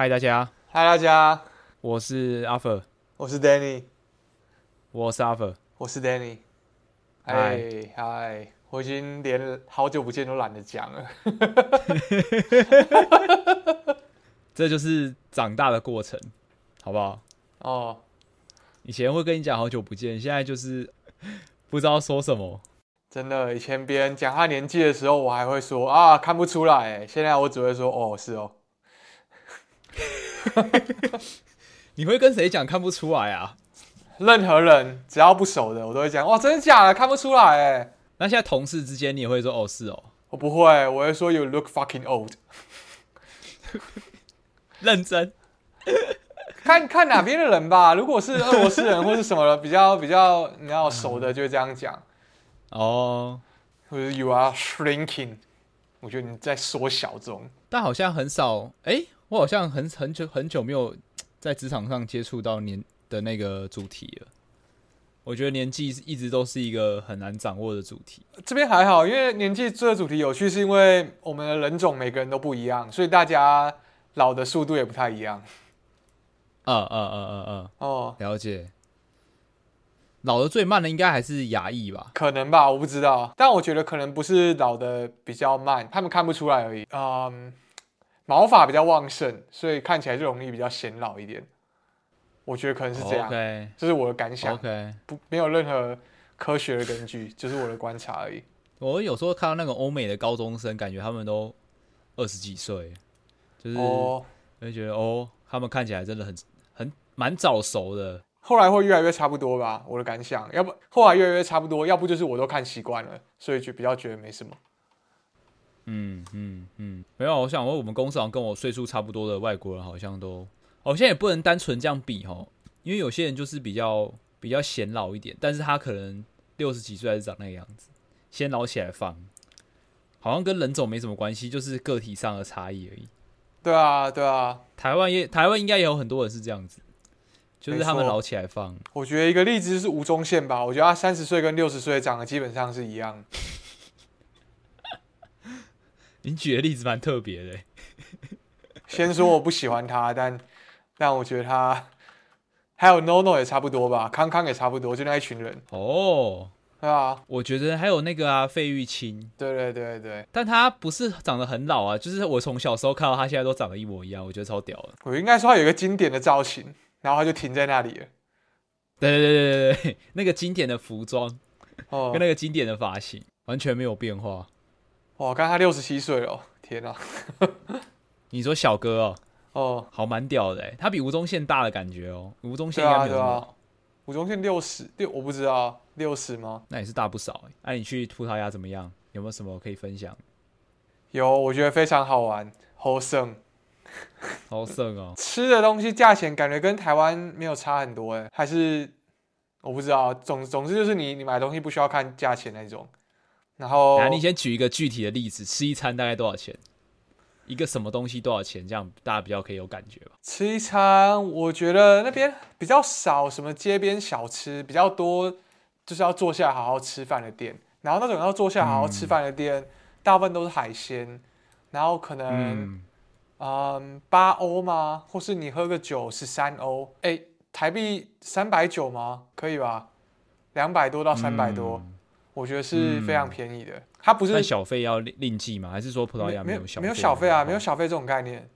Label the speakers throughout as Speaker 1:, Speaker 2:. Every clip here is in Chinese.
Speaker 1: 嗨，大家，
Speaker 2: 嗨，大家，
Speaker 1: 我是阿 r
Speaker 2: 我是 Danny，
Speaker 1: 我是阿 r
Speaker 2: 我是 Danny。
Speaker 1: 嗨
Speaker 2: 嗨嗨，我已经连好久不见都懒得讲了。
Speaker 1: 这就是长大的过程，好不好？
Speaker 2: 哦，
Speaker 1: 以前会跟你讲好久不见，现在就是不知道说什么。
Speaker 2: 真的，以前别人讲他年纪的时候，我还会说啊，看不出来。哎，现在我只会说哦，是哦。
Speaker 1: 你会跟谁讲看不出来啊？
Speaker 2: 任何人只要不熟的，我都会讲哇，真的假的？看不出来哎。
Speaker 1: 那现在同事之间，你也会说哦，是哦？
Speaker 2: 我不会，我会说 You look fucking old。
Speaker 1: 认真。
Speaker 2: 看看哪边的人吧。如果是俄罗斯人或是什么比较比较你要熟的，就会这样讲。
Speaker 1: 哦，
Speaker 2: 或者 You are shrinking。我觉得你在缩小中。
Speaker 1: 但好像很少，哎，我好像很很久很久没有在职场上接触到年的那个主题了。我觉得年纪一直都是一个很难掌握的主题。
Speaker 2: 这边还好，因为年纪这个主题有趣，是因为我们的人种每个人都不一样，所以大家老的速度也不太一样。
Speaker 1: 嗯嗯嗯嗯嗯，
Speaker 2: 哦，
Speaker 1: 了解。老的最慢的应该还是牙医吧？
Speaker 2: 可能吧，我不知道。但我觉得可能不是老的比较慢，他们看不出来而已。嗯，毛发比较旺盛，所以看起来就容易比较显老一点。我觉得可能是这样，这是我的感想。
Speaker 1: OK，
Speaker 2: 不，没有任何科学的根据，就是我的观察而已。
Speaker 1: 我有时候看到那个欧美的高中生，感觉他们都二十几岁，就是会觉得哦，他们看起来真的很很蛮早熟的。
Speaker 2: 后来会越来越差不多吧，我的感想。要不后来越来越差不多，要不就是我都看习惯了，所以就比较觉得没什么。
Speaker 1: 嗯嗯嗯，没有。我想问，我们公司好像跟我岁数差不多的外国人，好像都，好像也不能单纯这样比哦，因为有些人就是比较比较显老一点，但是他可能六十几岁还是长那个样子，先老起来放，好像跟人种没什么关系，就是个体上的差异而已。
Speaker 2: 对啊，对啊，
Speaker 1: 台湾也台湾应该也有很多人是这样子。就是他们老起来放。
Speaker 2: 我觉得一个例子是吴宗宪吧，我觉得他三十岁跟六十岁长得基本上是一样。
Speaker 1: 你举的例子蛮特别的。
Speaker 2: 先说我不喜欢他，但但我觉得他还有 NONO 也差不多吧，康康也差不多，就那一群人。
Speaker 1: 哦，
Speaker 2: 对啊，
Speaker 1: 我觉得还有那个啊，费玉清。
Speaker 2: 对对对对，
Speaker 1: 但他不是长得很老啊，就是我从小时候看到他，现在都长得一模一样，我觉得超屌的。
Speaker 2: 我应该说他有一个经典的造型。然后他就停在那里了。
Speaker 1: 对对对对对对，那个经典的服装，哦，跟那个经典的发型完全没有变化。
Speaker 2: 哇，刚他六十七岁了，天哪！
Speaker 1: 你说小哥哦，
Speaker 2: 哦，
Speaker 1: 好蛮屌的，他比吴宗宪大的感觉哦。吴宗宪应该没有老。
Speaker 2: 吴宗宪六十六，我不知道六十吗？
Speaker 1: 那也是大不少哎。那你去葡萄牙怎么样？有没有什么可以分享？
Speaker 2: 有，我觉得非常好玩，好胜。
Speaker 1: 好省哦！
Speaker 2: 吃的东西价钱感觉跟台湾没有差很多哎，还是我不知道。总总之就是你你买东西不需要看价钱那种。然后，
Speaker 1: 你先举一个具体的例子，吃一餐大概多少钱？一个什么东西多少钱？这样大家比较可以有感觉吧。
Speaker 2: 吃一餐，我觉得那边比较少什么街边小吃，比较多就是要坐下来好好吃饭的店。然后那种要坐下好好吃饭的店，大部分都是海鲜，然后可能。嗯，八欧吗？或是你喝个酒十三欧？哎，台币三百九吗？可以吧？两百多到三百多，我觉得是非常便宜的。它不是
Speaker 1: 小费要另另计吗？还是说葡萄牙没有小
Speaker 2: 没有小费啊？没有小费这种概念。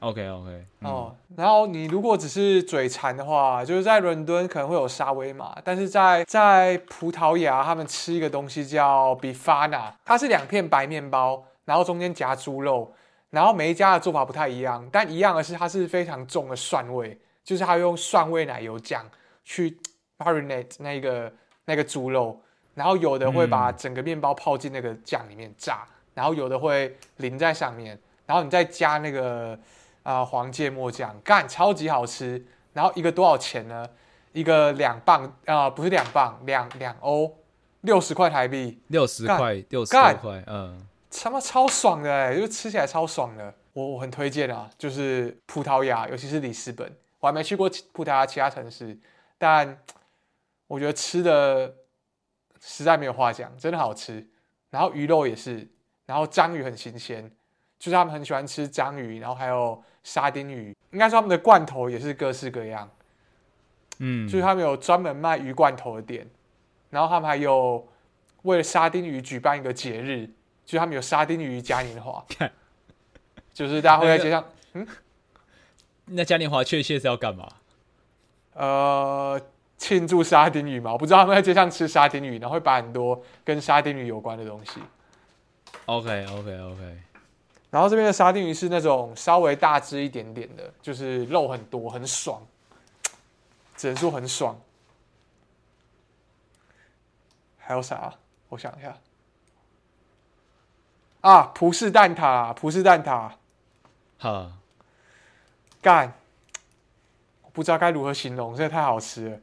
Speaker 1: OK OK
Speaker 2: 哦，然后你如果只是嘴馋的话，就是在伦敦可能会有沙威玛，但是在在葡萄牙他们吃一个东西叫 bifana，它是两片白面包，然后中间夹猪肉。然后每一家的做法不太一样，但一样的是它是非常重的蒜味，就是它用蒜味奶油酱去 marinate 那个那个猪肉，然后有的会把整个面包泡进那个酱里面炸，然后有的会淋在上面，然后你再加那个啊黄芥末酱，干超级好吃。然后一个多少钱呢？一个两磅啊，不是两磅，两两欧，六十块台币，
Speaker 1: 六十块，六十块，嗯。
Speaker 2: 他妈超爽的哎，就吃起来超爽的，我我很推荐啊，就是葡萄牙，尤其是里斯本，我还没去过葡萄牙其他城市，但我觉得吃的实在没有话讲，真的好吃。然后鱼肉也是，然后章鱼很新鲜，就是他们很喜欢吃章鱼，然后还有沙丁鱼，应该说他们的罐头也是各式各样，
Speaker 1: 嗯，
Speaker 2: 就是他们有专门卖鱼罐头的店，然后他们还有为了沙丁鱼举办一个节日，就是他们有沙丁鱼嘉年华，就是大家会在街上，嗯
Speaker 1: 那嘉年华确切是要干嘛？
Speaker 2: 呃，庆祝沙丁鱼嘛，我不知道他们在街上吃沙丁鱼，然后会摆很多跟沙丁鱼有关的东西。
Speaker 1: OK OK OK，
Speaker 2: 然后这边的沙丁鱼是那种稍微大只一点点的，就是肉很多，很爽，只能说很爽。还有啥？我想一下。啊，葡式蛋挞，葡式蛋挞，
Speaker 1: 哈，
Speaker 2: 干！我不知道该如何形容，真的太好吃了。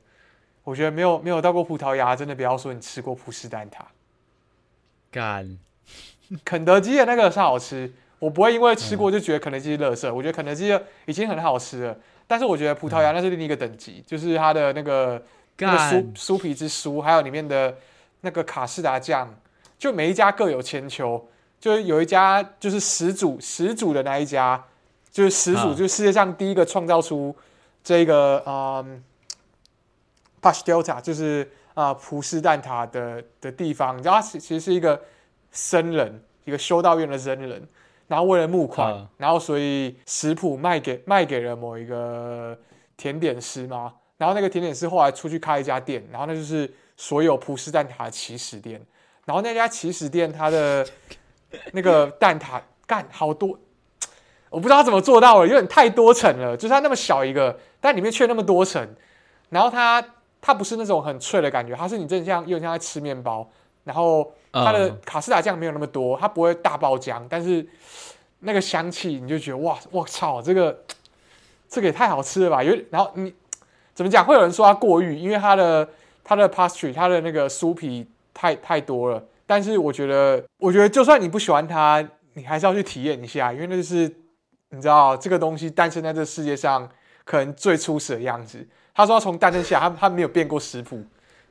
Speaker 2: 我觉得没有没有到过葡萄牙，真的不要说你吃过葡式蛋挞。
Speaker 1: 干，
Speaker 2: 肯德基的那个是好吃，我不会因为吃过就觉得肯德基是垃圾，我觉得肯德基的已经很好吃了。但是我觉得葡萄牙那是另一个等级，就是它的那个那个酥酥皮之酥，还有里面的那个卡士达酱，就每一家各有千秋。就是有一家就是始祖始祖的那一家，就是始祖，
Speaker 1: 啊
Speaker 2: 就是世界上第一个创造出这个嗯 p a s t e l t a 就是啊、呃葡式蛋挞的的地方。你知道，他其其实是一个僧人，一个修道院的僧人，然后为了募款，
Speaker 1: 啊
Speaker 2: 然后所以食谱卖给卖给了某一个甜点师嘛。然后那个甜点师后来出去开一家店，然后那就是所有葡式蛋挞的起始店。然后那家起始店它的那个蛋挞干好多，我不知道怎么做到了，有点太多层了。就是它那么小一个，但里面却那么多层。然后它它不是那种很脆的感觉，它是你真的像有点像在吃面包。然后它的
Speaker 1: 嗯
Speaker 2: 卡士达酱没有那么多，它不会大爆浆，但是那个香气你就觉得哇，我操，这个这个也太好吃了吧！有然后你怎么讲？会有人说它过誉，因为它的它的 pastry 它的那个酥皮太太多了。但是我觉得，我觉得就算你不喜欢它，你还是要去体验一下，因为那就是你知道这个东西诞生在这世界上可能最初始的样子。他说他从诞生下来，他他没有变过食谱，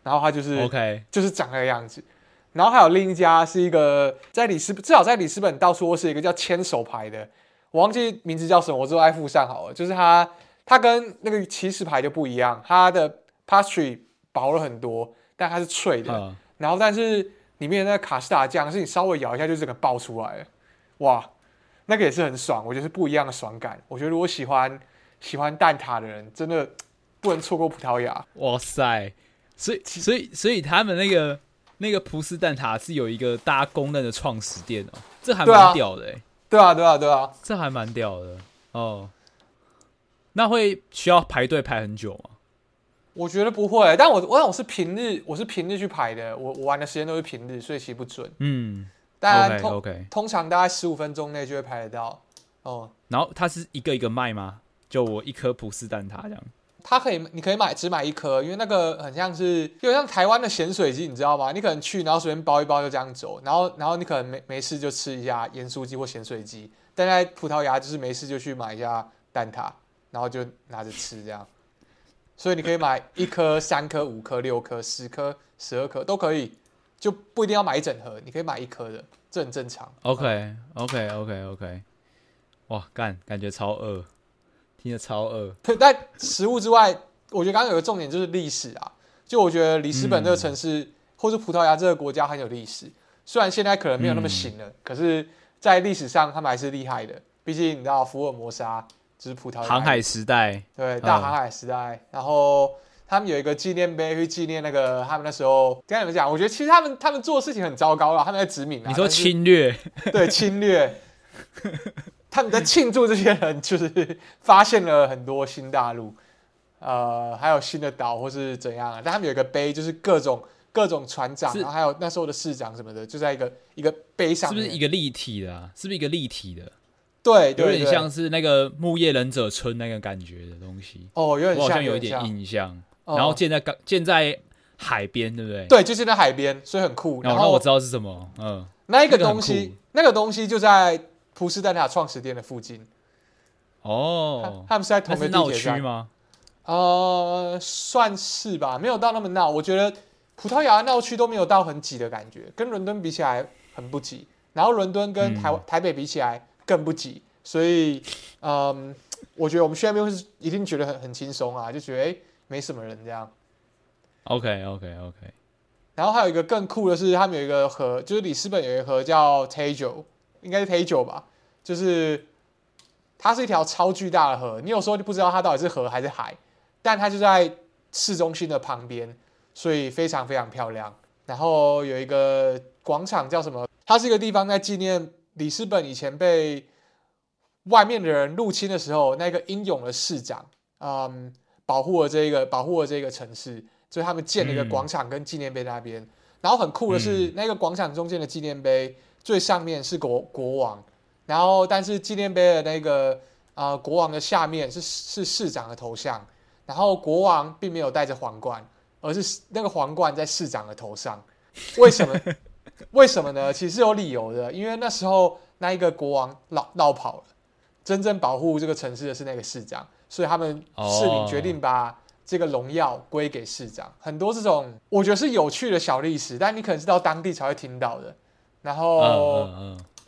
Speaker 2: 然后他就是。
Speaker 1: OK，
Speaker 2: 就是长那个样子。然后还有另一家是一个在里斯，至少在里斯本到处都是一个叫牵手牌的，我忘记名字叫什么，我之后再附上好了。就是它，它跟那个起始牌就不一样，它的 pastry 薄了很多，但它是脆的。
Speaker 1: 嗯，
Speaker 2: 然后但是里面的那个卡士达酱是你稍微咬一下就整个爆出来了，哇，那个也是很爽，我觉得是不一样的爽感。我觉得如果喜欢喜欢蛋挞的人，真的不能错过葡萄牙。
Speaker 1: 哇塞，所以所以所以他们那个那个葡式蛋挞是有一个大家公认的创始店哦，这还蛮屌的哎、
Speaker 2: 对啊，对啊，对啊。
Speaker 1: 这还蛮屌的哦。那会需要排队排很久吗？
Speaker 2: 我觉得不会，但我我想我是平日，我是平日去排的，我我玩的时间都是平日，所以其实不准。
Speaker 1: 嗯
Speaker 2: 当然通。通常大概十五分钟内就会排得到。哦，
Speaker 1: 然后它是一个一个卖吗？就我一颗葡式蛋挞这样。
Speaker 2: 它可以，你可以买只买一颗，因为那个很像是有点像台湾的咸水鸡，你知道吗？你可能去，然后随便包一包就这样走，然后然后你可能没没事就吃一下盐酥鸡或咸水鸡，但在葡萄牙就是没事就去买一下蛋挞，然后就拿着吃这样。所以你可以买一颗、三颗、五颗、六颗、十颗、十二颗都可以，就不一定要买一整盒，你可以买一颗的，这很正常。
Speaker 1: OK OK OK OK。哇，干，感觉超饿，听着超饿。
Speaker 2: 但食物之外，我觉得刚刚有个重点就是历史啊。就我觉得里斯本这个城市，或是葡萄牙这个国家很有历史，虽然现在可能没有那么行了，可是，在历史上他们还是厉害的。毕竟你知道福尔摩沙就是葡萄牙
Speaker 1: 航海时代，
Speaker 2: 对大
Speaker 1: 嗯
Speaker 2: 航海时代，然后他们有一个纪念碑去纪念那个他们那时候跟你们讲，我觉得其实他们他们做的事情很糟糕了，他们在殖民啊。
Speaker 1: 你说侵略？
Speaker 2: 对侵略，他们在庆祝这些人就是发现了很多新大陆，呃，还有新的岛或是怎样啊？但他们有一个碑，就是各种各种船长，
Speaker 1: 是
Speaker 2: 然后还有那时候的市长什么的，就在一个一个碑上，
Speaker 1: 是不是一个立体的、啊？是不是一个立体的？
Speaker 2: 对
Speaker 1: 有点像是那个木叶忍者村那个感觉的东西。
Speaker 2: 哦，有点像，
Speaker 1: 我好像有一点印象。
Speaker 2: 哦
Speaker 1: 然后建在港建在海边，对不对？。
Speaker 2: 对，就是在海边，所以很酷。然后
Speaker 1: 我知道是什么，嗯，
Speaker 2: 那一个东西，那个东西就在普斯蛋挞创始店的附近，
Speaker 1: 哦，
Speaker 2: 他们是在同
Speaker 1: 那是闹
Speaker 2: 个地铁站。
Speaker 1: 区吗？
Speaker 2: 呃，算是吧，没有到那么闹。我觉得葡萄牙闹区都没有到很挤的感觉，跟伦敦比起来很不挤。然后伦敦跟台、
Speaker 1: 嗯
Speaker 2: 台北比起来，更不挤。所以，嗯，我觉得我们去那边是一定觉得很很轻松啊，就觉得哎、诶没什么人这样。
Speaker 1: OK OK OK，
Speaker 2: 然后还有一个更酷的是，他们有一个河，就是里斯本有一个河叫 Tejo，应该是 Tejo 吧，就是它是一条超巨大的河，你有时候就不知道它到底是河还是海，但它就在市中心的旁边，所以非常非常漂亮。然后有一个广场叫什么？它是一个地方在纪念里斯本以前被外面的人入侵的时候，那个英勇的市长，嗯，保护了这个保护了这个城市，所以他们建了一个
Speaker 1: 嗯
Speaker 2: 广场跟纪念碑在那边。然后很酷的是，那个广场中间的纪念碑最上面是国国王，然后但是纪念碑的那个呃国王的下面是是市长的头像，然后国王并没有戴着皇冠，而是那个皇冠在市长的头上。为什么？为什么呢？其实有理由的，因为那时候那一个国王绕绕跑了，真正保护这个城市的是那个市长，所以他们市民决定把这个荣耀归给市长。很多这种我觉得是有趣的小历史，但你可能是到当地才会听到的。然后、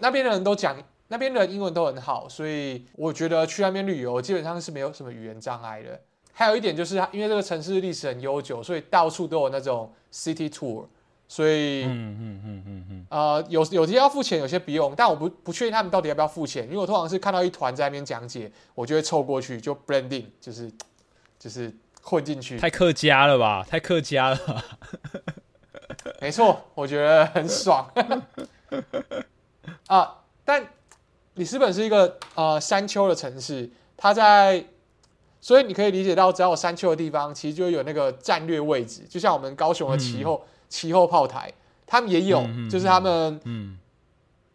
Speaker 2: 那边的人都讲，那边的英文都很好，所以我觉得去那边旅游基本上是没有什么语言障碍的。还有一点就是，因为这个城市历史很悠久，所以到处都有那种 city tour，所以、
Speaker 1: 嗯嗯嗯嗯嗯，
Speaker 2: 呃有有些要付钱，有些不用，但我不不确定他们到底要不要付钱，因为我通常是看到一团在那边讲解，我就会凑过去就 blending，就是就是混进去。
Speaker 1: 太客家了吧，太客家了吧。
Speaker 2: 没错，我觉得很爽 啊！但里斯本是一个呃山丘的城市，它在，所以你可以理解到，只要有山丘的地方，其实就有那个战略位置，就像我们高雄的旗后、旗后炮台，他们也有，就是他们
Speaker 1: 嗯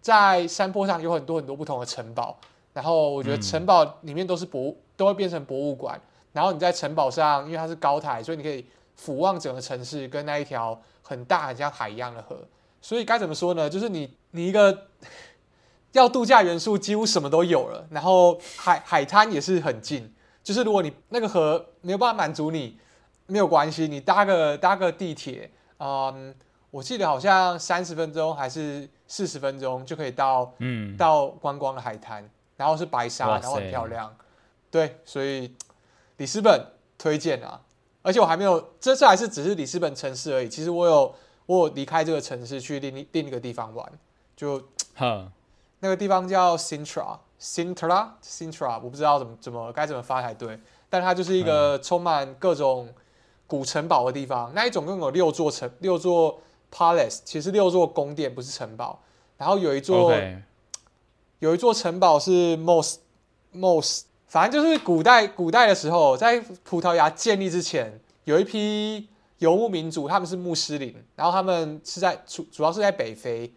Speaker 2: 在山坡上有很多很多不同的城堡，然后我觉得
Speaker 1: 嗯
Speaker 2: 城堡里面都是博物，都会变成博物馆。然后你在城堡上，因为它是高台，所以你可以俯望整个城市跟那一条很大很像海一样的河。所以该怎么说呢？就是你你一个 要度假元素几乎什么都有了，然后海海滩也是很近。就是如果你那个河没有办法满足你，没有关系，你搭个搭个地铁，嗯，我记得好像三十分钟还是四十分钟就可以到
Speaker 1: 嗯，
Speaker 2: 到观光的海滩，然后是白沙，然后很漂亮。对，所以里斯本推荐啊，而且我还没有，这次还是只是里斯本城市而已。其实我有我有离开这个城市去另一另一个地方玩，就
Speaker 1: 呵，
Speaker 2: 那个地方叫 Sintra，Sintra，Sintra，我不知道怎么怎么该怎么发才对，但它就是一个充满各种古城堡的地方。那一总共有六座城，六座 palace，其实六座宫殿不是城堡。然后有一座有一座城堡是 Mos Mos，反正就是古代古代的时候，在葡萄牙建立之前，有一批游牧民族，他们是穆斯林，然后他们是在主主要是在北非，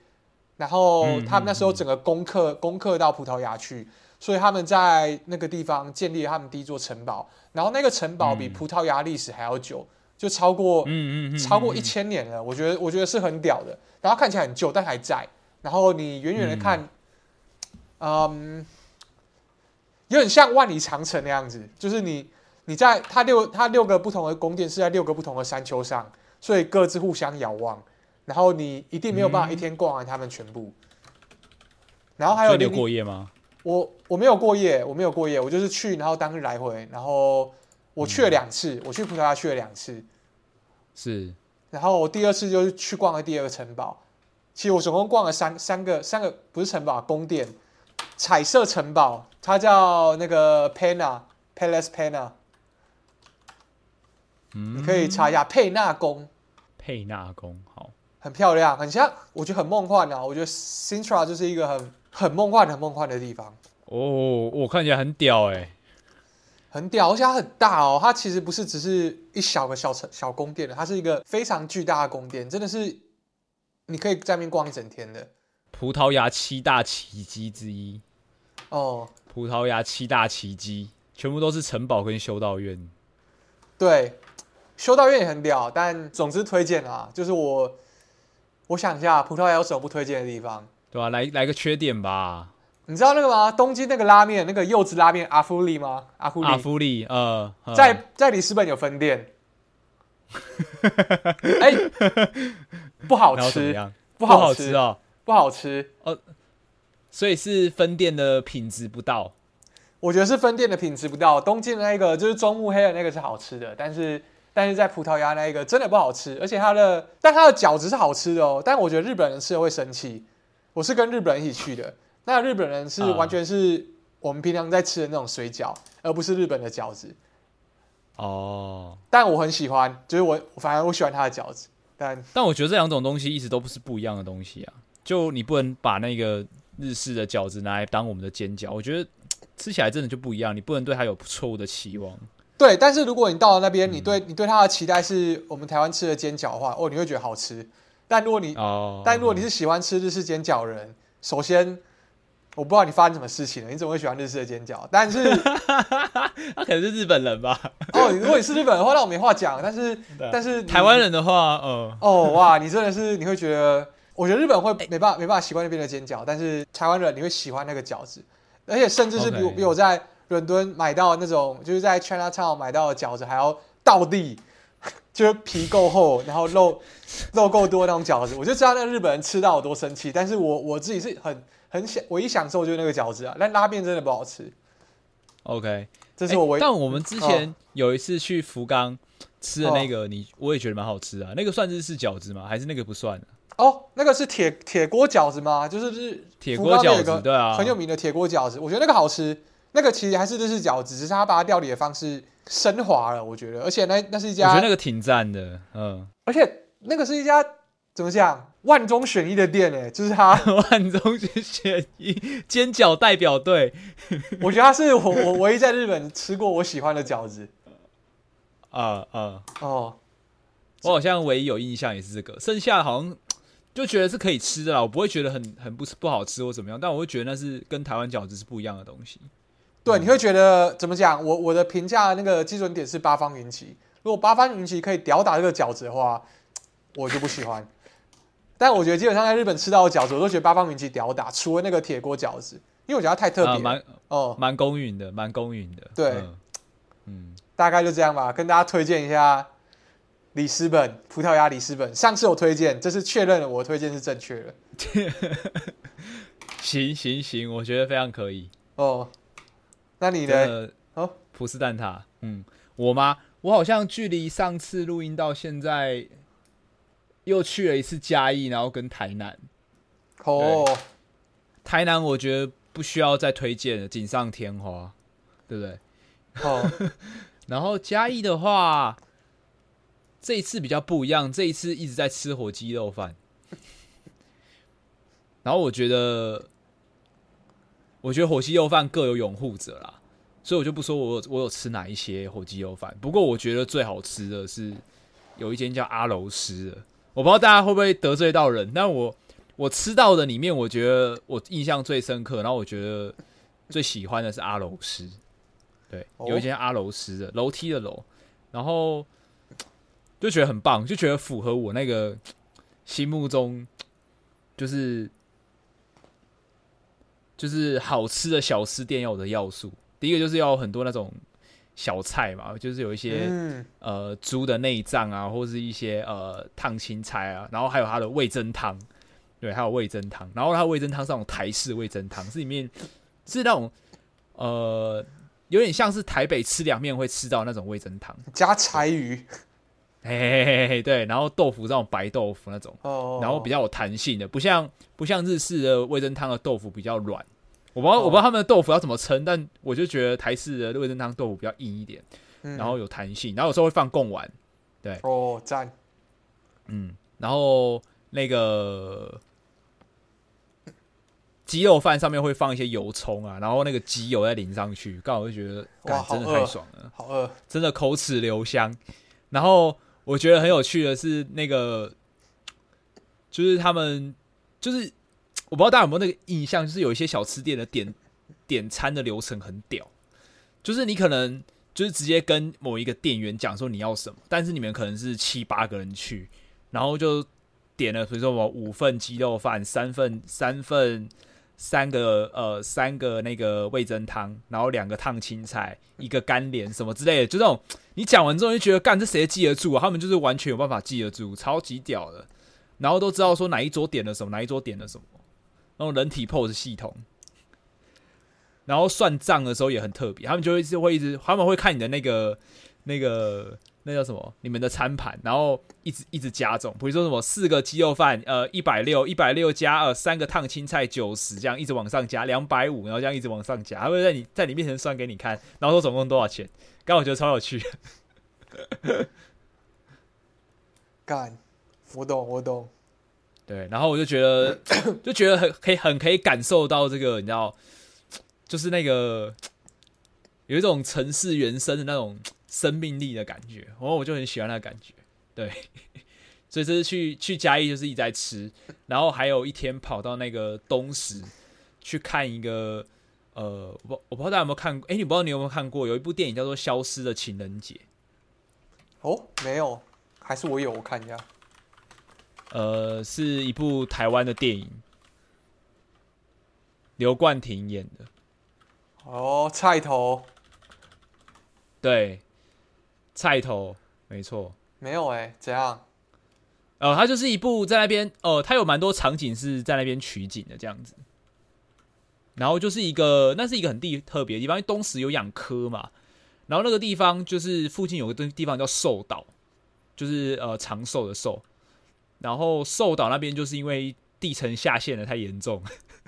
Speaker 2: 然后
Speaker 1: 嗯
Speaker 2: 他们那时候整个攻克攻克到葡萄牙去，所以他们在那个地方建立了他们第一座城堡，然后那个城堡比
Speaker 1: 嗯。
Speaker 2: 葡萄牙历史还要久，就超过
Speaker 1: 嗯嗯嗯，
Speaker 2: 超过一
Speaker 1: 嗯
Speaker 2: 千年了，我觉得我觉得是很屌的。然后看起来很旧，但还在。然后你远远的看，嗯，有点像万里长城那样子，就是你你在它六它六个不同的宫殿是在六个不同的山丘上，所以各自互相遥望。然后你一定没有办法一天逛完它们全部。然后还有
Speaker 1: 你过夜吗？
Speaker 2: 我我没有过夜，我没有过夜，我就是去，然后当日来回，然后我去了两次，我去葡萄牙去了两次，
Speaker 1: 是，
Speaker 2: 然后我第二次就是去逛了第二个城堡。其实我总共逛了三三个三个不是城堡宫殿，彩色城堡，它叫那个 Pena Palace Pena，
Speaker 1: 嗯，
Speaker 2: 你可以查一下佩纳宫，
Speaker 1: 佩纳宫，好，
Speaker 2: 很漂亮，很像，我觉得很梦幻啊。我觉得 Sintra 就是一个很很梦幻、很梦幻的地方，
Speaker 1: 哦，我看起来很屌哎，
Speaker 2: 很屌，而且它很大哦。它其实不是只是一小个小城小宫殿的，它是一个非常巨大的宫殿，真的是你可以在那边逛一整天的。
Speaker 1: 葡萄牙七大奇迹之一，
Speaker 2: 哦。
Speaker 1: 葡萄牙七大奇迹，全部都是城堡跟修道院。
Speaker 2: 对，修道院也很屌，但总之推荐啊，就是我我想一下，葡萄牙有什么不推荐的地方？
Speaker 1: 对吧、来来个缺点吧，
Speaker 2: 你知道那个吗？东京那个拉面，那个柚子拉面阿芙利吗？阿芙利、
Speaker 1: 阿夫利，呃，呃
Speaker 2: 在在里斯本有分店，哎、不好吃？不
Speaker 1: 好
Speaker 2: 好吃，
Speaker 1: 吃哦，
Speaker 2: 不好吃。
Speaker 1: 所以是分店的品质不到。
Speaker 2: 我觉得是分店的品质不到。东京的那个就是中目黑的那个是好吃的，但是但是在葡萄牙那一个真的不好吃，而且它的但它的饺子是好吃的哦。但我觉得日本人吃了会生气。我是跟日本人一起去的，那日本人是
Speaker 1: 啊
Speaker 2: 完全是我们平常在吃的那种水饺，而不是日本的饺子。
Speaker 1: 哦，
Speaker 2: 但我很喜欢，就是我反而我喜欢它的饺子，但
Speaker 1: 但我觉得这两种东西一直都不是不一样的东西啊。就你不能把那个日式的饺子拿来当我们的煎饺，我觉得吃起来真的就不一样。你不能对它有错误的期望。
Speaker 2: 对，但是如果你到了那边，
Speaker 1: 嗯
Speaker 2: 你对你对它的期待是我们台湾吃的煎饺的话，哦，你会觉得好吃。但如果你
Speaker 1: 哦，
Speaker 2: 但如果你是喜欢吃日式煎饺的人，首先我不知道你发生什么事情了，你怎么会喜欢日式的煎饺？但是
Speaker 1: 他 可能是日本人吧？
Speaker 2: 哦，如果你是日本人的话，那我没话讲。但是但是
Speaker 1: 台湾人的话，嗯，
Speaker 2: 哦哇，你真的是你会觉得，我觉得日本会没办法没办法习惯那边的煎饺，但是台湾人你会喜欢那个饺子，而且甚至是比我比我在伦敦买到那种就是在 China Town 买到的饺子还要倒地，就是皮够厚，然后肉肉够多那种饺子，我就知道那日本人吃到有多生气。但是我我自己是很很享唯一享受就是那个饺子啊，但拉面真的不好吃
Speaker 1: ，OK，
Speaker 2: 这是我唯一、
Speaker 1: 欸但我们之前有一次去福冈吃的那个，你我也觉得蛮好吃啊。那个算是是饺子吗？还是那个不算？
Speaker 2: 哦，那个是铁铁锅饺子吗？就是日
Speaker 1: 铁锅饺子，对啊，
Speaker 2: 很有名的铁锅饺子，我觉得那个好吃。那个其实还是日式饺子，只是他把它料理的方式升华了，我觉得。而且那那是一家
Speaker 1: 我觉，得那个挺赞的，嗯，
Speaker 2: 而且那个是一家怎么讲万中选一的店诶，就是他，
Speaker 1: 万中选一，煎饺代表队
Speaker 2: 我觉得他是我我唯一在日本吃过我喜欢的饺子。
Speaker 1: 啊啊，
Speaker 2: 哦，
Speaker 1: 我好像唯一有印象也是这个，剩下好像就觉得是可以吃的啦，我不会觉得很很不不好吃或怎么样，但我会觉得那是跟台湾饺子是不一样的东西。
Speaker 2: 对，你会觉得怎么讲？我我的评价那个基准点是八方云集。如果八方云集可以吊打这个饺子的话，我就不喜欢。但我觉得基本上在日本吃到的饺子，我都觉得八方云集吊打，除了那个铁锅饺子，因为我觉得它太特别
Speaker 1: 蛮
Speaker 2: 哦，
Speaker 1: 蛮公允的，蛮公允的。
Speaker 2: 对
Speaker 1: 嗯嗯，
Speaker 2: 大概就这样吧，跟大家推荐一下里斯本葡萄牙里斯本。上次我推荐，这次确认了我的推荐是正确的。
Speaker 1: 行行行，我觉得非常可以。
Speaker 2: 哦，那你呢？
Speaker 1: 的
Speaker 2: 哦，
Speaker 1: 普斯蛋挞，嗯，我吗？我好像距离上次录音到现在，又去了一次嘉义，然后跟台南。
Speaker 2: 哦，
Speaker 1: 台南我觉得不需要再推荐了，锦上添花，对不对？
Speaker 2: 哦，
Speaker 1: 然后嘉义的话，这一次比较不一样，这一次一直在吃火鸡肉饭。然后我觉得，我觉得火鸡肉饭各有拥护者啦，所以我就不说我有我有吃哪一些火鸡肉饭。不过我觉得最好吃的是有一间叫阿楼斯的，我不知道大家会不会得罪到人，但我我吃到的里面，我觉得我印象最深刻，然后我觉得最喜欢的是阿楼斯。对，
Speaker 2: 哦
Speaker 1: 有一间阿楼斯的楼梯的楼，然后就觉得很棒，就觉得符合我那个心目中就是就是好吃的小吃店要有的要素。第一个就是要很多那种小菜嘛，就是有一些、
Speaker 2: 嗯，
Speaker 1: 呃猪的内脏啊，或是一些呃烫青菜啊，然后还有它的味噌汤，对，还有味噌汤，然后它的味噌汤是那种台式味噌汤，是里面是那种呃有点像是台北吃凉面会吃到那种味增汤，
Speaker 2: 加柴鱼。
Speaker 1: 嘿嘿嘿嘿嘿，对，然后豆腐这种白豆腐那种，
Speaker 2: 哦，
Speaker 1: 然后比较有弹性的，不像不像日式的味噌汤的豆腐比较软。我不知道、
Speaker 2: 哦
Speaker 1: 我不知道他们的豆腐要怎么称，但我就觉得台式的味噌汤豆腐比较硬一点，
Speaker 2: 嗯
Speaker 1: 然后有弹性，然后有时候会放贡丸，对
Speaker 2: 哦赞，
Speaker 1: 嗯，然后那个鸡肉饭上面会放一些油葱啊，然后那个鸡油再淋上去，刚好就觉得，
Speaker 2: 哇
Speaker 1: 真的太爽了，
Speaker 2: 好饿。
Speaker 1: 真的口齿留香。然后我觉得很有趣的是那个，就是他们就是我不知道大家有没有那个印象，就是有一些小吃店的点点餐的流程很屌，就是你可能就是直接跟某一个店员讲说你要什么，但是你们可能是七八个人去，然后就点了比如说我五份鸡肉饭，三份三份三个呃三个那个味噌汤，然后两个烫青菜，一个干莲什么之类的，就这种你讲完之后就觉得干这谁记得住？啊？他们就是完全有办法记得住，超级屌的，然后都知道说哪一桌点了什么，哪一桌点了什么，那种人体 POS 系统，然后算账的时候也很特别，他们就会是会一直，他们会看你的那个那个那叫什么，你们的餐盘，然后一直一直加重，比如说什么四个鸡肉饭，呃，一百六，一百六加呃三个烫青菜九十，这样一直往上加，两百五，然后这样一直往上加，他会在你在你面前算给你看，然后说总共多少钱，刚我觉得超有趣。
Speaker 2: 干，我懂，我懂。
Speaker 1: 对，然后我就觉得，就觉得很可以，很可以感受到这个，你知道，就是那个有一种城市原生的那种生命力的感觉，然后我就很喜欢那感觉。对，所以这次去去嘉义就是一直在吃，然后还有一天跑到那个东石去看一个，呃，我我不知道大家有没有看过，哎，你不知道你有没有看过，有一部电影叫做《消失的情人节》。
Speaker 2: 哦，没有，还是我有，我看一下。
Speaker 1: 呃，是一部台湾的电影，刘冠廷演的。
Speaker 2: 哦，菜头，
Speaker 1: 对，菜头，没错。
Speaker 2: 没有哎，怎样？
Speaker 1: 呃，它就是一部在那边，呃，它有蛮多场景是在那边取景的这样子。然后就是一个，那是一个很地特别的地方，因为东石有养科嘛。然后那个地方就是附近有个地地方叫寿岛，就是呃长寿的寿。然后寿岛那边就是因为地层下陷的太严重，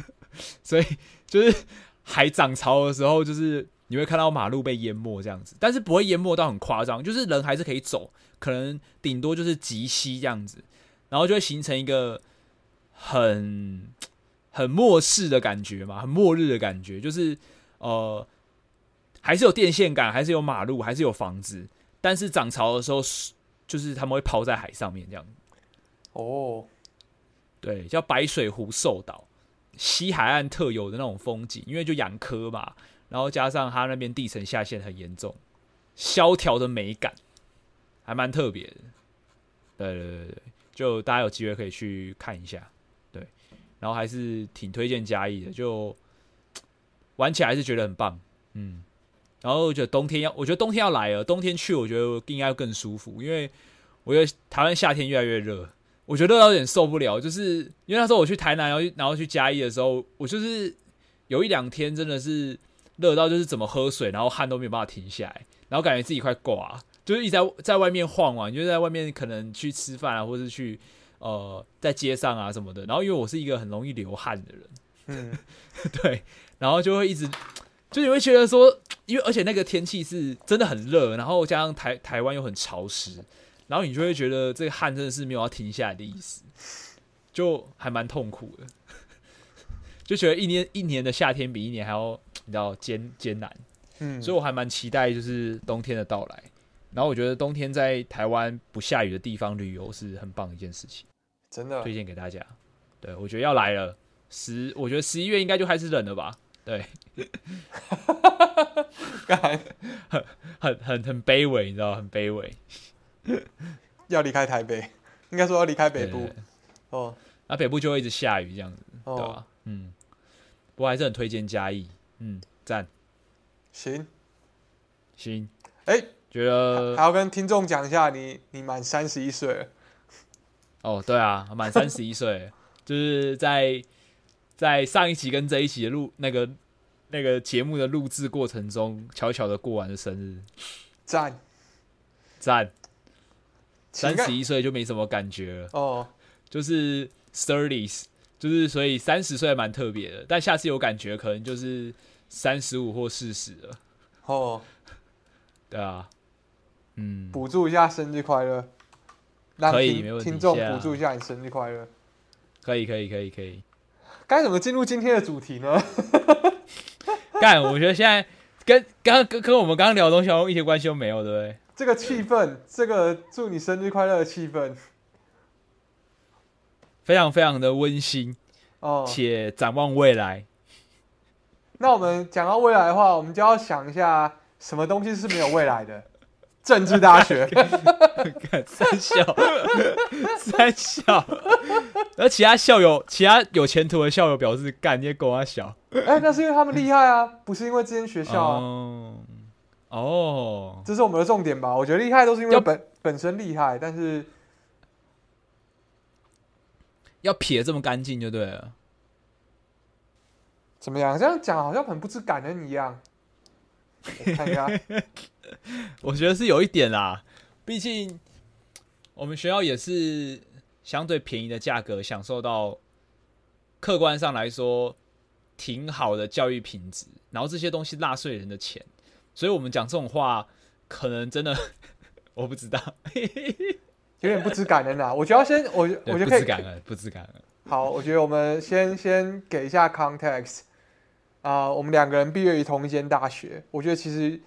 Speaker 1: 所以就是海涨潮的时候，就是你会看到马路被淹没这样子，但是不会淹没到很夸张，就是人还是可以走，可能顶多就是急溪这样子，然后就会形成一个很 很末世的感觉嘛，很末日的感觉，就是呃还是有电线杆，还是有马路，还是有房子，但是涨潮的时候就是他们会抛在海上面这样。
Speaker 2: 哦，
Speaker 1: 对，叫白水湖寿岛，西海岸特有的那种风景，因为就养科嘛，然后加上它那边地层下陷很严重，萧条的美感还蛮特别的。对对对，就大家有机会可以去看一下，对，然后还是挺推荐嘉义的，就玩起来还是觉得很棒，嗯，然后我觉得冬天要，我觉得冬天要来了，冬天去我觉得应该更舒服，因为我觉得台湾夏天越来越热。我觉得有点受不了，就是因为那时候我去台南，然后然后去嘉义的时候，我就是有一两天真的是热到就是怎么喝水，然后汗都没有办法停下来，然后感觉自己快挂，就是一直在在外面晃嘛，就在外面可能去吃饭啊，或者是去呃在街上啊什么的。然后因为我是一个很容易流汗的人，嗯，对，然后就会一直就你会觉得说，因为而且那个天气是真的很热，然后加上台台湾又很潮湿。然后你就会觉得这个汗真的是没有要停下来的意思，就还蛮痛苦的，就觉得一年一年的夏天比一年还要比较艰艰难，嗯，所以我还蛮期待就是冬天的到来。然后我觉得冬天在台湾不下雨的地方旅游是很棒的一件事情，
Speaker 2: 真的
Speaker 1: 推荐给大家。对我觉得要来了，十我觉得十一月应该就开始冷了吧？对，很很很很卑微，你知道，很卑微。
Speaker 2: 要离开台北，应该说要离开北部。哦，
Speaker 1: 那北部就会一直下雨这样子，对吧？嗯，不过还是很推荐嘉义。嗯，赞。
Speaker 2: 行，
Speaker 1: 行。
Speaker 2: 哎，
Speaker 1: 觉得
Speaker 2: 还要跟听众讲一下，你你满三十一岁了。
Speaker 1: 哦，对啊，满三十一岁，就是在在上一期跟这一期的录那个那个节目的录制过程中，悄悄的过完了生日。
Speaker 2: 赞，
Speaker 1: 赞。三十一岁就没什么感觉了哦，就是 thirties，就是所以三十岁蛮特别的，但下次有感觉可能就是三十五或四十了哦。对啊，嗯，
Speaker 2: 补助一下生日快乐，
Speaker 1: 可以没问
Speaker 2: 题。听众补助一下你生日快乐，
Speaker 1: 可以可以可以可以。
Speaker 2: 该怎么进入今天的主题呢？
Speaker 1: 干，我觉得现在跟刚跟跟我们刚刚聊的东西好像一点关系都没有，对不对？
Speaker 2: 这个气氛，这个祝你生日快乐的气氛，
Speaker 1: 非常非常的温馨哦，且展望未来。
Speaker 2: 那我们讲到未来的话，我们就要想一下，什么东西是没有未来的？政治大学，
Speaker 1: 三校，三校，而其他校友，其他有前途的校友表示，干，你也狗啊小。
Speaker 2: 哎，那是因为他们厉害啊，不是因为这间学校啊。哦，这是我们的重点吧？我觉得厉害都是因为本本身厉害，但是
Speaker 1: 要撇这么干净就对了。
Speaker 2: 怎么样？这样讲好像很不知感恩一样。我看一下，
Speaker 1: 我觉得是有一点啦，毕竟我们学校也是相对便宜的价格享受到，客观上来说挺好的教育品质，然后这些东西纳税人的钱，所以我们讲这种话，可能真的 我不知道，
Speaker 2: 有点不知感恩啦。我觉得要先，我我觉得可以
Speaker 1: 知感恩，不知感恩。
Speaker 2: 好，我觉得我们先先给一下 context 啊、我们两个人毕业于同一间大学，我觉得其实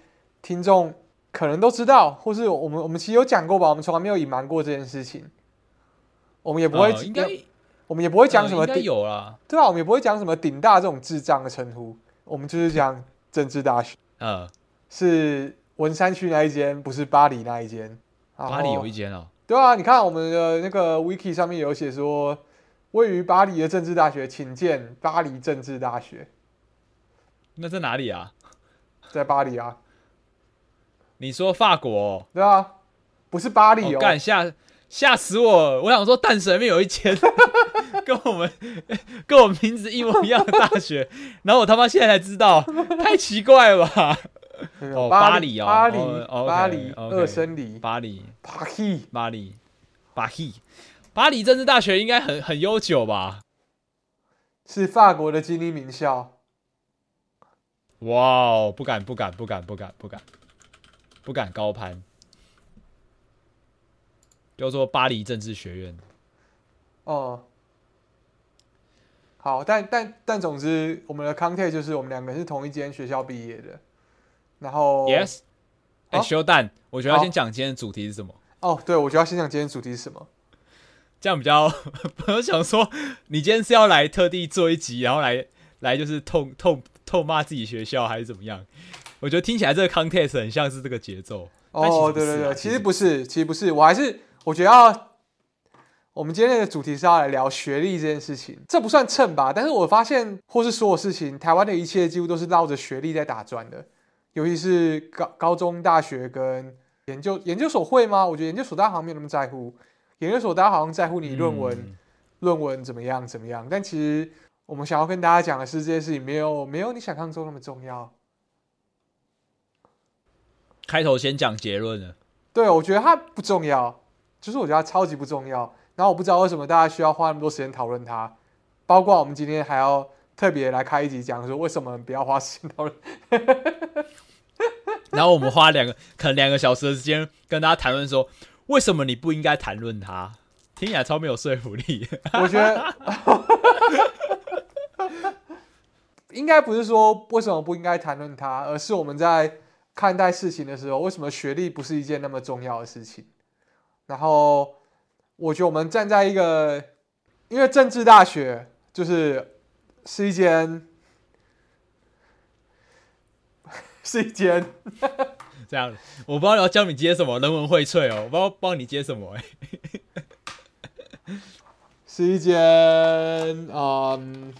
Speaker 2: 听众可能都知道，或是我们我们其实有讲过吧，我们从来没有隐瞒过这件事情，我们也不会、
Speaker 1: 呃应该
Speaker 2: 我们也不会讲什么
Speaker 1: 呃应该，有啦，
Speaker 2: 对啊，我们也不会讲什么顶大这种智障的称呼，我们就是讲政治大学，
Speaker 1: 呃，
Speaker 2: 是文山区那一间，不是巴黎那一间。
Speaker 1: 巴黎有一间哦，
Speaker 2: 对啊，你看我们的那个 wiki 上面有写说，位于巴黎的政治大学，请见巴黎政治大学，
Speaker 1: 那在哪里啊？
Speaker 2: 在巴黎啊，
Speaker 1: 你说法国哦？
Speaker 2: 对啊，不是巴黎
Speaker 1: 哦
Speaker 2: 哦，
Speaker 1: 干吓吓死我！我想说淡水那边有一间 跟我们跟我名字一模一样的大学，然后我他妈现在才知道，太奇怪了吧？哦
Speaker 2: 巴
Speaker 1: 巴黎哦
Speaker 2: 巴黎，
Speaker 1: 哦
Speaker 2: 巴黎二生里，
Speaker 1: 巴黎，
Speaker 2: 巴黎
Speaker 1: 巴黎，巴黎，巴黎政治大学应该很很悠久吧？
Speaker 2: 是法国的精英名校，
Speaker 1: 哇哦，不敢不敢不敢不敢不敢不敢高攀，叫做巴黎政治学院。
Speaker 2: 哦、好，但但但总之，我们的 context 就是我们两个是同一间学校毕业的，然后
Speaker 1: Yes，哎、
Speaker 2: 好
Speaker 1: 修蛋，我觉得要先讲今天的主题是什么。
Speaker 2: 哦，对，我觉得要先讲今天主题是什么。
Speaker 1: 这样比较，我想说，你今天是要来特地做一集，然后来来就是痛痛痛骂自己学校，还是怎么样？我觉得听起来这个 contest 很像是这个节奏。
Speaker 2: 哦，
Speaker 1: 啊
Speaker 2: 对对对，其实
Speaker 1: 其实
Speaker 2: 不是，其实不是，我还是我觉得要，我们今天的主题是要来聊学历这件事情，这不算蹭吧？但是我发现，或是所有事情，台湾的一切几乎都是绕着学历在打转的，尤其是高高中、大学跟研究研究所会吗？我觉得研究所大家好像没有那么在乎，研究所大家好像在乎你论文、
Speaker 1: 嗯
Speaker 2: 论文怎么样怎么样，但其实我们想要跟大家讲的是，这件事情没有没有你想象中那么重要。
Speaker 1: 开头先讲结论了。
Speaker 2: 对，我觉得它不重要，就是我觉得它超级不重要。然后我不知道为什么大家需要花那么多时间讨论它，包括我们今天还要特别来开一集讲说为什么不要花时间讨论。
Speaker 1: 然后我们花两个可能两个小时的时间跟大家谈论说，为什么你不应该谈论它？听起来超没有说服力。
Speaker 2: 我觉得 应该不是说为什么不应该谈论它，而是我们在看待事情的时候，为什么学历不是一件那么重要的事情。然后我觉得我们站在一个，因为政治大学就是是一间 是一间
Speaker 1: 这样，我不知道要教你接什么，人文荟萃哦，我不知道帮你接什么、哎，
Speaker 2: 是一间，嗯，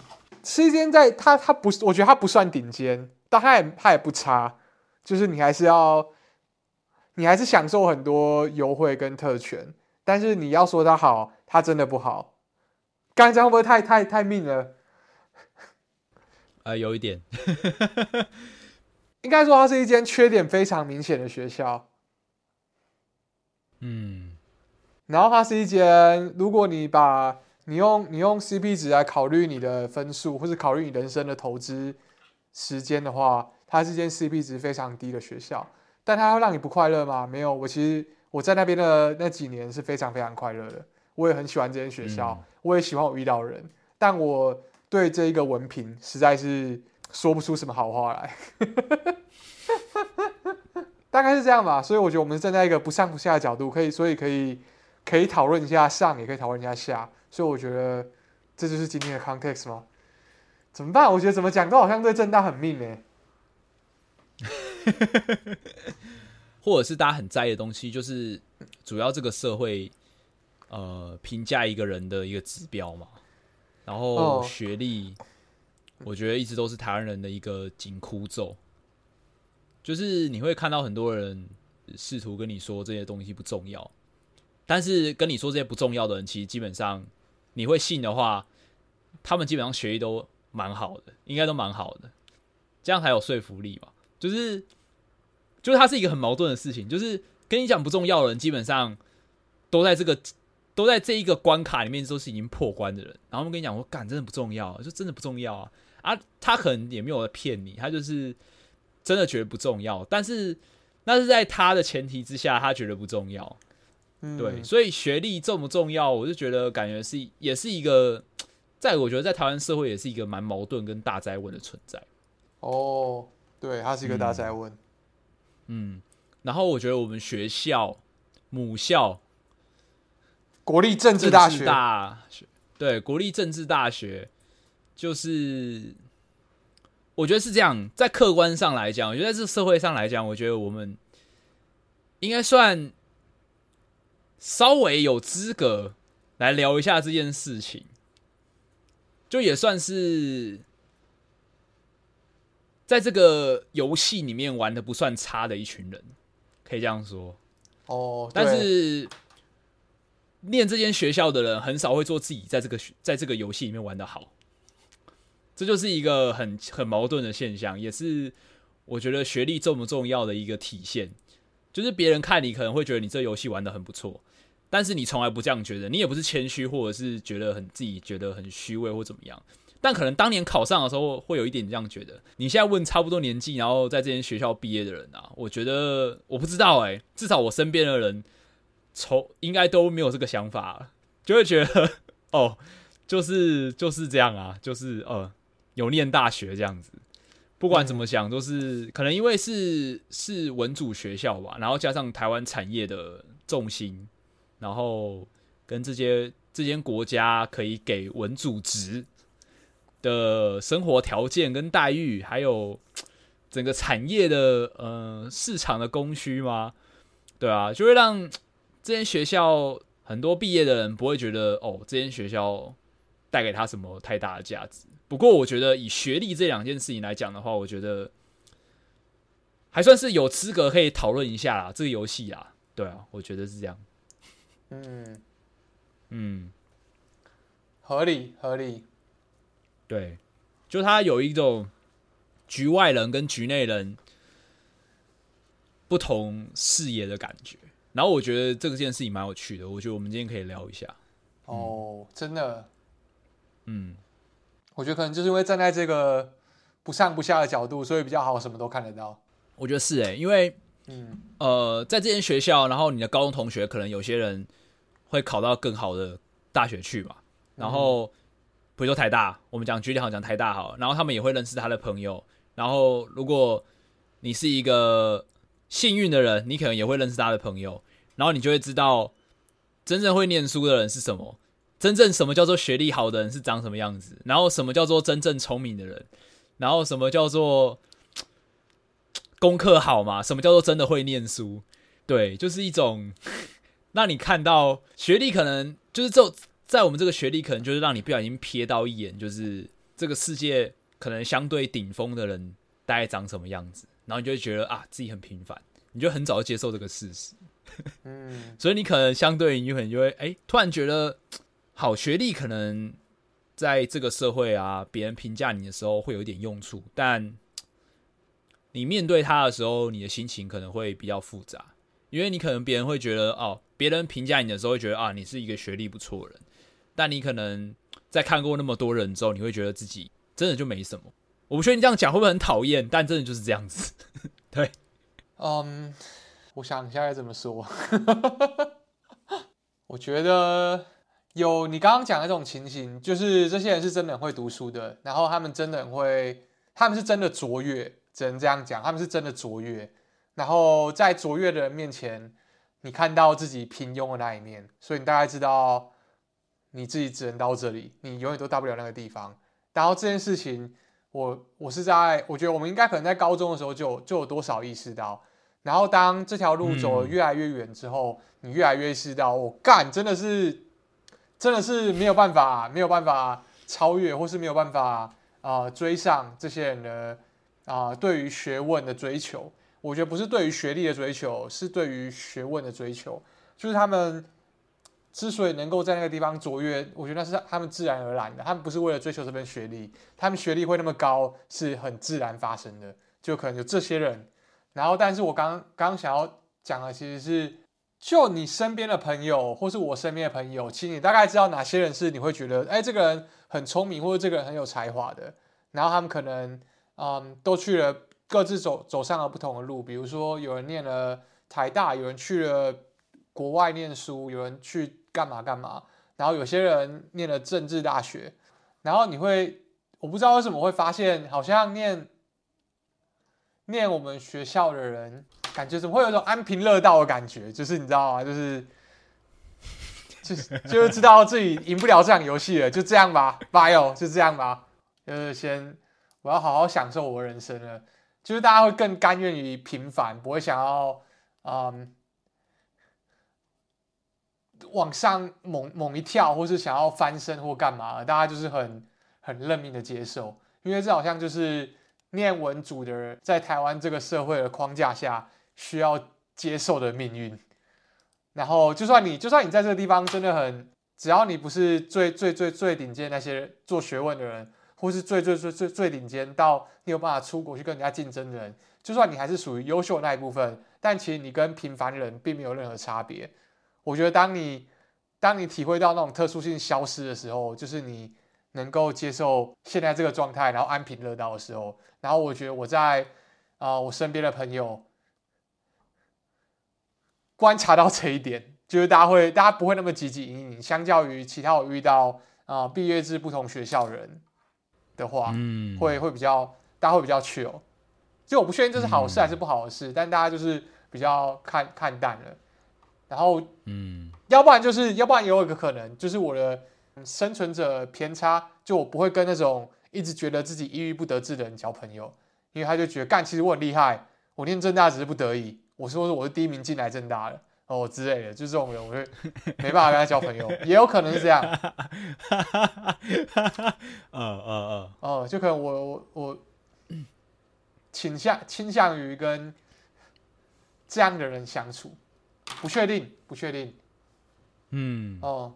Speaker 2: 是一间在它它不是，我觉得它不算顶尖，但它也它也不差，就是你还是要，你还是享受很多优惠跟特权，但是你要说它好，它真的不好。刚才会不会太太太命了？
Speaker 1: 呃，有一点，
Speaker 2: 应该说它是一间缺点非常明显的学校，
Speaker 1: 嗯，
Speaker 2: 然后它是一间，如果你把你用你用 CP 值来考虑你的分数，或是考虑你人生的投资时间的话，它是一间 CP 值非常低的学校。但它会让你不快乐吗？没有，我其实我在那边的那几年是非常非常快乐的，我也很喜欢这间学校，
Speaker 1: 嗯。
Speaker 2: 我也喜欢我遇到的人，但我对这一个文凭实在是说不出什么好话来。大概是这样吧，所以我觉得我们站在一个不上不下的角度，可以，所以可以可以讨论一下上，也可以讨论一下下，所以我觉得这就是今天的 context 吗？怎么办？我觉得怎么讲都好像对正大很命呢、
Speaker 1: 或者是大家很在意的东西，就是主要这个社会呃评价一个人的一个指标嘛。然后
Speaker 2: 哦。
Speaker 1: 学历，我觉得一直都是台湾人的一个紧箍咒，就是你会看到很多人试图跟你说这些东西不重要，但是跟你说这些不重要的人，其实基本上你会信的话，他们基本上学历都蛮好的，应该都蛮好的，这样才有说服力嘛。就是就是它是一个很矛盾的事情，就是跟你讲不重要的人，基本上都在这个都在这一个关卡里面都是已经破关的人，然后我们跟你讲，我干真的不重要，就真的不重要啊啊！他可能也没有在骗你，他就是真的觉得不重要，但是那是在他的前提之下，他觉得不重要。
Speaker 2: 嗯
Speaker 1: 对，所以学历重不重要，我就觉得感觉是也是一个，在我觉得在台湾社会也是一个蛮矛盾跟大灾问的存在。
Speaker 2: 哦，对，他是一个大灾问。
Speaker 1: 嗯，然后我觉得我们学校母校
Speaker 2: 国立政治大学，
Speaker 1: 大学对国立政治大学，就是我觉得是这样，在客观上来讲，我觉得在这社会上来讲，我觉得我们应该算稍微有资格来聊一下这件事情，就也算是在这个游戏里面玩的不算差的一群人，可以这样说。
Speaker 2: 哦，
Speaker 1: 但
Speaker 2: 对
Speaker 1: 是念这间学校的人很少会做自己在这个在这个游戏里面玩的好，这就是一个很很矛盾的现象，也是我觉得学历重不重要的一个体现。就是别人看你可能会觉得你这游戏玩的很不错，但是你从来不这样觉得，你也不是谦虚，或者是觉得很自己觉得很虚伪或怎么样。但可能当年考上的时候会有一点这样觉得。你现在问差不多年纪，然后在这间学校毕业的人啊，我觉得我不知道哎、至少我身边的人，从应该都没有这个想法，就会觉得 哦，就是就是这样啊，就是呃有念大学这样子。不管怎么想，都是可能因为是是文主学校吧，然后加上台湾产业的重心，然后跟这些这间国家可以给文主职的生活条件跟待遇，还有整个产业的呃市场的供需吗？对啊，就会让这间学校很多毕业的人不会觉得哦，这间学校带给他什么太大的价值。不过，我觉得以学历这两件事情来讲的话，我觉得还算是有资格可以讨论一下啦，这个游戏啊。对啊，我觉得是这样。
Speaker 2: 嗯，
Speaker 1: 嗯，
Speaker 2: 合理合理。
Speaker 1: 对，就他有一种局外人跟局内人不同视野的感觉。然后我觉得这个件事情蛮有趣的，我觉得我们今天可以聊一下。
Speaker 2: 哦，真的，
Speaker 1: 嗯，
Speaker 2: 我觉得可能就是因为站在这个不上不下的角度，所以比较好，什么都看得到。
Speaker 1: 我觉得是诶、因为
Speaker 2: 嗯。
Speaker 1: 呃，在这间学校，然后你的高中同学可能有些人会考到更好的大学去嘛，然后比如说台大，我们讲举例好讲台大好了，然后他们也会认识他的朋友，然后如果你是一个幸运的人，你可能也会认识他的朋友，然后你就会知道真正会念书的人是什么，真正什么叫做学历好的人是长什么样子，然后什么叫做真正聪明的人，然后什么叫做功课好嘛？什么叫做真的会念书？对，就是一种 让你看到学历，可能就是这在我们这个学历，可能就是让你不小心瞥到一眼，就是这个世界可能相对顶峰的人大概长什么样子，然后你就会觉得啊，自己很平凡，你就很早就接受这个事实，
Speaker 2: 嗯
Speaker 1: 所以你可能相对你可能就会哎、突然觉得好学历可能在这个社会啊，别人评价你的时候会有一点用处，但你面对他的时候，你的心情可能会比较复杂，因为你可能别人会觉得哦，别人评价你的时候会觉得啊，你是一个学历不错的人，但你可能在看过那么多人之后，你会觉得自己真的就没什么。我不确定这样讲会不会很讨厌，但真的就是这样子。
Speaker 2: 对嗯，我想一下该怎么说。我觉得有你刚刚讲的这种情形，就是这些人是真的很会读书的，然后他们真的很会，他们是真的卓越，只能这样讲，他们是真的卓越。然后在卓越的人面前，你看到自己平庸的那一面，所以你大概知道你自己只能到这里，你永远都到不了那个地方。然后这件事情，我我是在我觉得我们应该可能在高中的时候就有就有多少意识到，然后当这条路走得
Speaker 1: 嗯。
Speaker 2: 越来越远之后，你越来越意识到，我、干真的是真的是没有办法没有办法超越，或是没有办法啊、呃追上这些人的啊、呃对于学问的追求。我觉得不是对于学历的追求，是对于学问的追求，就是他们之所以能够在那个地方卓越，我觉得那是他们自然而然的，他们不是为了追求这份学历，他们学历会那么高是很自然发生的，就可能有这些人。然后，但是我刚刚想要讲的其实是，就你身边的朋友，或是我身边的朋友，其实你大概知道哪些人是你会觉得，哎，这个人很聪明，或者这个人很有才华的。然后他们可能，嗯，都去了各自走走上了不同的路，比如说有人念了台大，有人去了国外念书，有人去。干嘛干嘛？然后有些人念了政治大学，然后你会，我不知道为什么会发现，好像念念我们学校的人，感觉怎么会有一种安贫乐道的感觉？就是你知道吗？就是就是就是知道自己赢不了这场游戏了，就这样吧，bye 哦，就这样吧，就是先我要好好享受我的人生了。就是大家会更甘愿于平凡，不会想要嗯。往上猛猛一跳，或是想要翻身或干嘛，大家就是很很认命的接受，因为这好像就是念文组的人在台湾这个社会的框架下需要接受的命运。然后，就算你就算你在这个地方真的很，只要你不是最最最最顶尖那些做学问的人，或是最最最最最顶尖到你有办法出国去跟人家竞争的人，就算你还是属于优秀的那一部分，但其实你跟平凡人并没有任何差别。我觉得，当你当你体会到那种特殊性消失的时候，就是你能够接受现在这个状态，然后安贫乐道的时候。然后，我觉得我在啊，我身边的朋友观察到这一点，就是大家会，大家不会那么积极营营。相较于其他我遇到啊，毕业至不同学校人的话，嗯，会会比较，大家会比较 chill。就我不确定这是好事还是不好的事，但大家就是比较看看淡了。然后，嗯，要不然就是，要不然也有一个可能，就是我的生存者偏差，就我不会跟那种一直觉得自己抑郁不得志的人交朋友，因为他就觉得干，其实我很厉害，我念正大只是不得已，我说说我是第一名进来正大的哦之类的，就这种人，我 就没办法跟他交朋友，也有可能是这样，嗯嗯嗯，哦，就可能我我我倾向倾向于跟这样的人相处。不确定，不确定。嗯，哦，